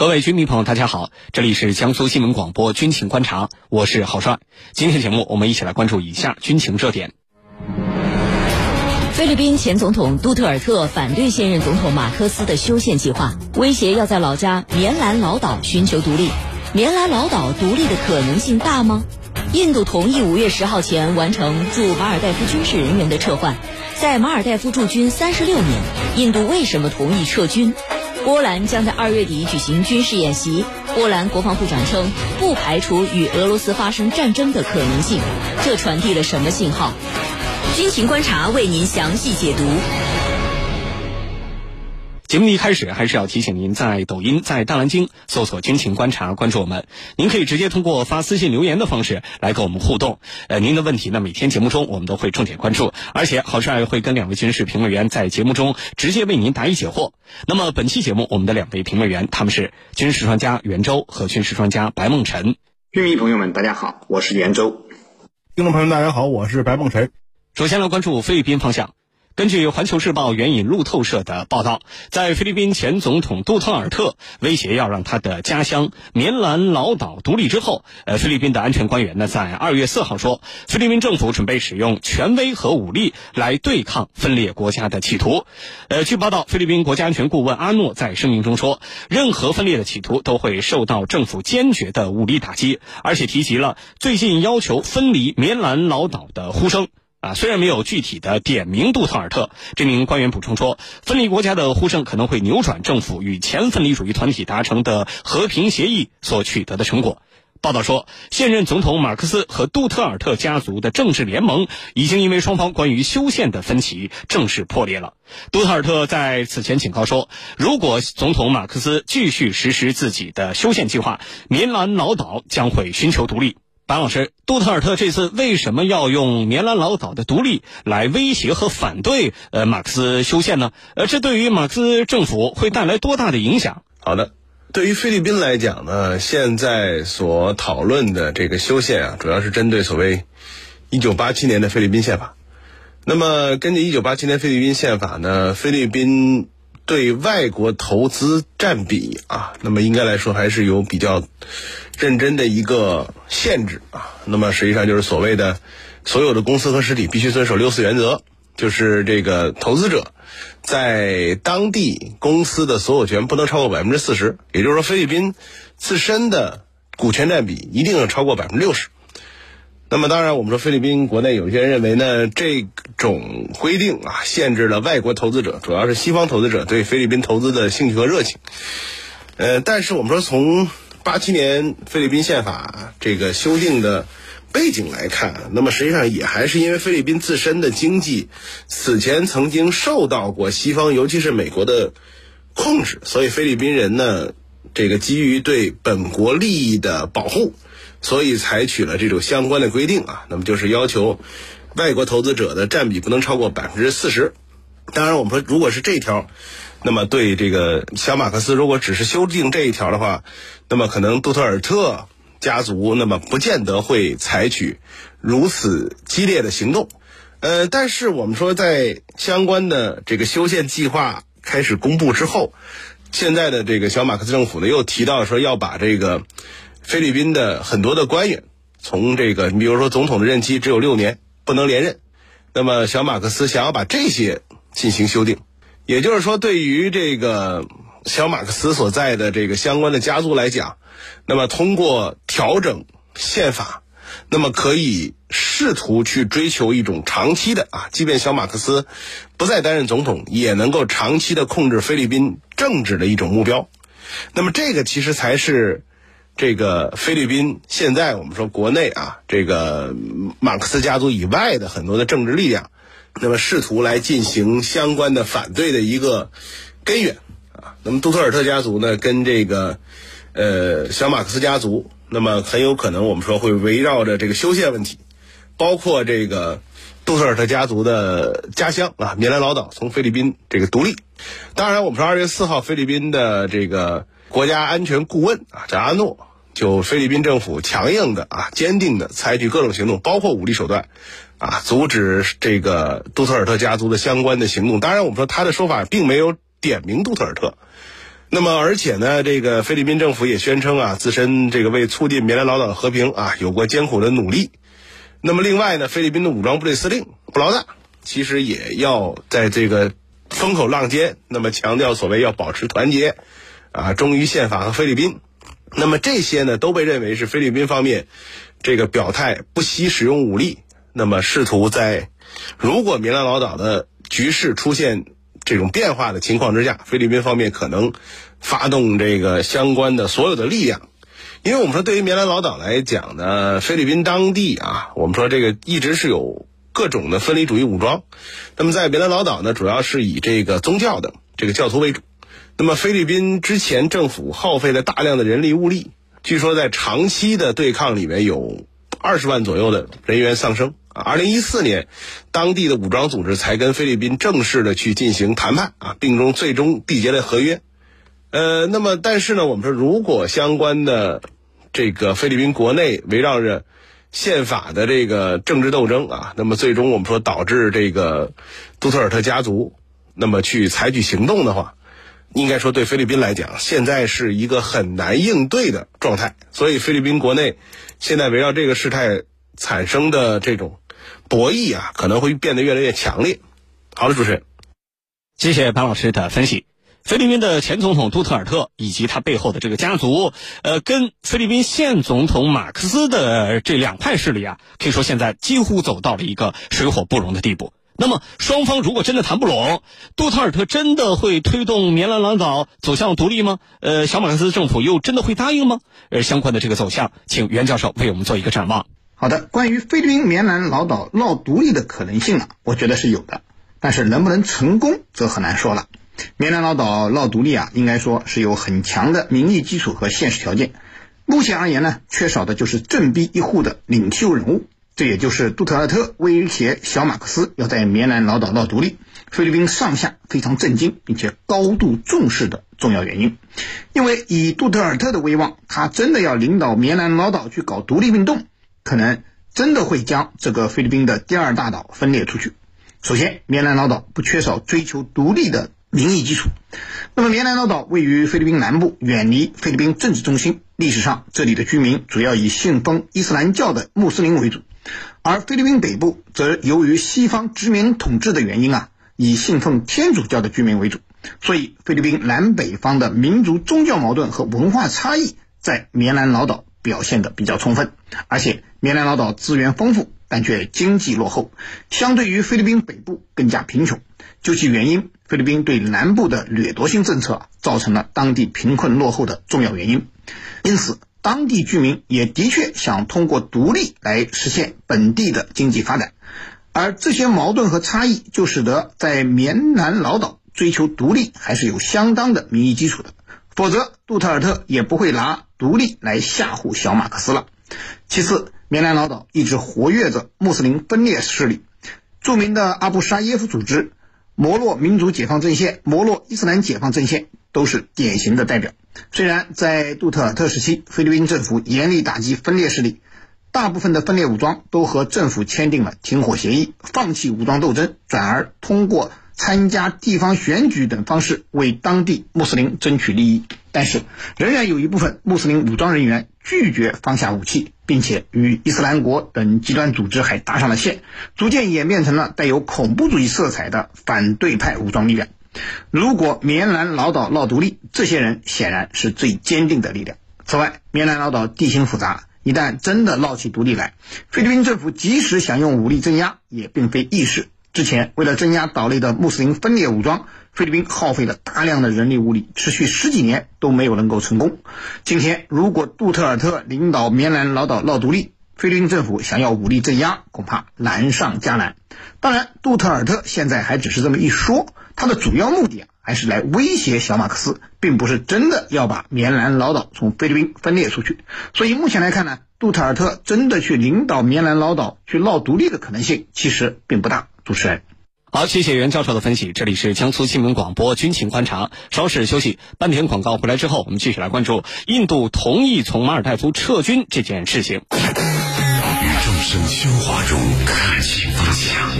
各位军迷朋友，大家好，这里是江苏新闻广播军情观察，我是郝帅。今天节目我们一起来关注以下军情热点。菲律宾前总统杜特尔特反对现任总统马克思的修宪计划，威胁要在老家棉兰老岛寻求独立。棉兰老岛独立的可能性大吗？印度同意五月十号前完成驻马尔代夫军事人员的撤换，在马尔代夫驻军三十六年，印度为什么同意撤军？波兰将在二月底举行军事演习，波兰国防部长称不排除与俄罗斯发生战争的可能性，这传递了什么信号？军情观察为您详细解读。节目的一开始，还是要提醒您在抖音、在大蓝鲸搜索“军情观察”，关注我们。您可以直接通过发私信留言的方式来跟我们互动。呃，您的问题呢，每天节目中我们都会重点关注，而且郝帅会跟两位军事评论员在节目中直接为您答疑解惑。那么本期节目，我们的两位评论员他们是军事专家袁周和军事专家白梦辰。军迷朋友们，大家好，我是袁周。听众朋友们，大家好，我是白梦辰。首先来关注菲律宾方向。根据《环球时报》援引路透社的报道，在菲律宾前总统杜特尔特威胁要让他的家乡棉兰老岛独立之后，呃，菲律宾的安全官员呢，在二月四号说，菲律宾政府准备使用权威和武力来对抗分裂国家的企图。呃，据报道，菲律宾国家安全顾问阿诺在声明中说，任何分裂的企图都会受到政府坚决的武力打击，而且提及了最近要求分离棉兰老岛的呼声。啊，虽然没有具体的点名杜特尔特，这名官员补充说，分离国家的呼声可能会扭转政府与前分离主义团体达成的和平协议所取得的成果。报道说，现任总统马克思和杜特尔特家族的政治联盟已经因为双方关于修宪的分歧正式破裂了。杜特尔特在此前警告说，如果总统马克思继续实施自己的修宪计划，棉兰老岛将会寻求独立。白老师，杜特尔特这次为什么要用棉兰老岛的独立来威胁和反对呃马克思修宪呢？呃，这对于马克思政府会带来多大的影响？好的，对于菲律宾来讲呢，现在所讨论的这个修宪啊，主要是针对所谓一九八七年的菲律宾宪法。那么，根据一九八七年菲律宾宪法呢，菲律宾。对外国投资占比啊，那么应该来说还是有比较认真的一个限制啊。那么实际上就是所谓的所有的公司和实体必须遵守六四原则，就是这个投资者在当地公司的所有权不能超过百分之四十，也就是说菲律宾自身的股权占比一定要超过百分之六十。那么当然，我们说菲律宾国内有些人认为呢，这种规定啊，限制了外国投资者，主要是西方投资者对菲律宾投资的兴趣和热情。呃，但是我们说从八七年菲律宾宪法这个修订的背景来看，那么实际上也还是因为菲律宾自身的经济此前曾经受到过西方，尤其是美国的控制，所以菲律宾人呢，这个基于对本国利益的保护。所以采取了这种相关的规定啊，那么就是要求外国投资者的占比不能超过百分之四十。当然，我们说如果是这条，那么对这个小马克思如果只是修订这一条的话，那么可能杜特尔特家族那么不见得会采取如此激烈的行动。呃，但是我们说在相关的这个修宪计划开始公布之后，现在的这个小马克思政府呢又提到说要把这个。菲律宾的很多的官员，从这个，你比如说总统的任期只有六年，不能连任。那么小马克思想要把这些进行修订，也就是说，对于这个小马克思所在的这个相关的家族来讲，那么通过调整宪法，那么可以试图去追求一种长期的啊，即便小马克思不再担任总统，也能够长期的控制菲律宾政治的一种目标。那么这个其实才是。这个菲律宾现在我们说国内啊，这个马克思家族以外的很多的政治力量，那么试图来进行相关的反对的一个根源啊。那么杜特尔特家族呢，跟这个呃小马克思家族，那么很有可能我们说会围绕着这个修宪问题，包括这个杜特尔特家族的家乡啊，棉兰老岛从菲律宾这个独立。当然，我们说二月四号菲律宾的这个国家安全顾问啊，叫阿诺。就菲律宾政府强硬的啊，坚定的采取各种行动，包括武力手段，啊，阻止这个杜特尔特家族的相关的行动。当然，我们说他的说法并没有点名杜特尔特，那么，而且呢，这个菲律宾政府也宣称啊，自身这个为促进棉兰老岛和平啊，有过艰苦的努力。那么，另外呢，菲律宾的武装部队司令布劳纳其实也要在这个风口浪尖，那么强调所谓要保持团结，啊，忠于宪法和菲律宾。那么这些呢，都被认为是菲律宾方面这个表态不惜使用武力，那么试图在如果棉兰老岛的局势出现这种变化的情况之下，菲律宾方面可能发动这个相关的所有的力量。因为我们说，对于棉兰老岛来讲呢，菲律宾当地啊，我们说这个一直是有各种的分离主义武装。那么在棉兰老岛呢，主要是以这个宗教的这个教徒为主。那么菲律宾之前政府耗费了大量的人力物力，据说在长期的对抗里面有二十万左右的人员丧生啊。二零一四年，当地的武装组织才跟菲律宾正式的去进行谈判啊，并中最终缔结了合约。呃，那么但是呢，我们说如果相关的这个菲律宾国内围绕着宪法的这个政治斗争啊，那么最终我们说导致这个杜特尔特家族那么去采取行动的话。应该说，对菲律宾来讲，现在是一个很难应对的状态。所以，菲律宾国内现在围绕这个事态产生的这种博弈啊，可能会变得越来越强烈。好的，主持人，谢谢潘老师的分析。菲律宾的前总统杜特尔特以及他背后的这个家族，呃，跟菲律宾现总统马克思的这两派势力啊，可以说现在几乎走到了一个水火不容的地步。那么，双方如果真的谈不拢，杜特尔特真的会推动棉兰老岛走向独立吗？呃，小马克思政府又真的会答应吗？呃，相关的这个走向，请袁教授为我们做一个展望。好的，关于菲律宾棉兰老岛闹独立的可能性呢，我觉得是有的，但是能不能成功则很难说了。棉兰老岛闹独立啊，应该说是有很强的民意基础和现实条件。目前而言呢，缺少的就是振臂一呼的领袖人物。这也就是杜特尔特威胁小马克思要在棉兰老岛闹独立，菲律宾上下非常震惊并且高度重视的重要原因。因为以杜特尔特的威望，他真的要领导棉兰老岛去搞独立运动，可能真的会将这个菲律宾的第二大岛分裂出去。首先，棉兰老岛不缺少追求独立的民意基础。那么，棉兰老岛位于菲律宾南部，远离菲律宾政治中心，历史上这里的居民主要以信奉伊斯兰教的穆斯林为主。而菲律宾北部则由于西方殖民统治的原因啊，以信奉天主教的居民为主，所以菲律宾南北方的民族宗教矛盾和文化差异在棉兰老岛表现的比较充分。而且棉兰老岛资源丰富，但却经济落后，相对于菲律宾北部更加贫穷。究其原因，菲律宾对南部的掠夺性政策造成了当地贫困落后的重要原因。因此。当地居民也的确想通过独立来实现本地的经济发展，而这些矛盾和差异就使得在棉兰老岛追求独立还是有相当的民意基础的，否则杜特尔特也不会拿独立来吓唬小马克思了。其次，棉兰老岛一直活跃着穆斯林分裂势力，著名的阿布沙耶夫组织、摩洛民族解放阵线、摩洛伊斯兰解放阵线都是典型的代表。虽然在杜特尔特时期，菲律宾政府严厉打击分裂势力，大部分的分裂武装都和政府签订了停火协议，放弃武装斗争，转而通过参加地方选举等方式为当地穆斯林争取利益。但是，仍然有一部分穆斯林武装人员拒绝放下武器，并且与伊斯兰国等极端组织还搭上了线，逐渐演变成了带有恐怖主义色彩的反对派武装力量。如果棉兰老岛闹独立，这些人显然是最坚定的力量。此外，棉兰老岛地形复杂，一旦真的闹起独立来，菲律宾政府即使想用武力镇压，也并非易事。之前为了镇压岛内的穆斯林分裂武装，菲律宾耗费了大量的人力物力，持续十几年都没有能够成功。今天，如果杜特尔特领导棉兰老岛闹独立，菲律宾政府想要武力镇压，恐怕难上加难。当然，杜特尔特现在还只是这么一说。他的主要目的啊，还是来威胁小马克思，并不是真的要把棉兰老岛从菲律宾分裂出去。所以目前来看呢，杜特尔特真的去领导棉兰老岛去闹独立的可能性其实并不大。主持人，好，谢谢袁教授的分析。这里是江苏新闻广播军情观察，稍事休息，半天广告回来之后，我们继续来关注印度同意从马尔代夫撤军这件事情。于众生喧哗中看清方向。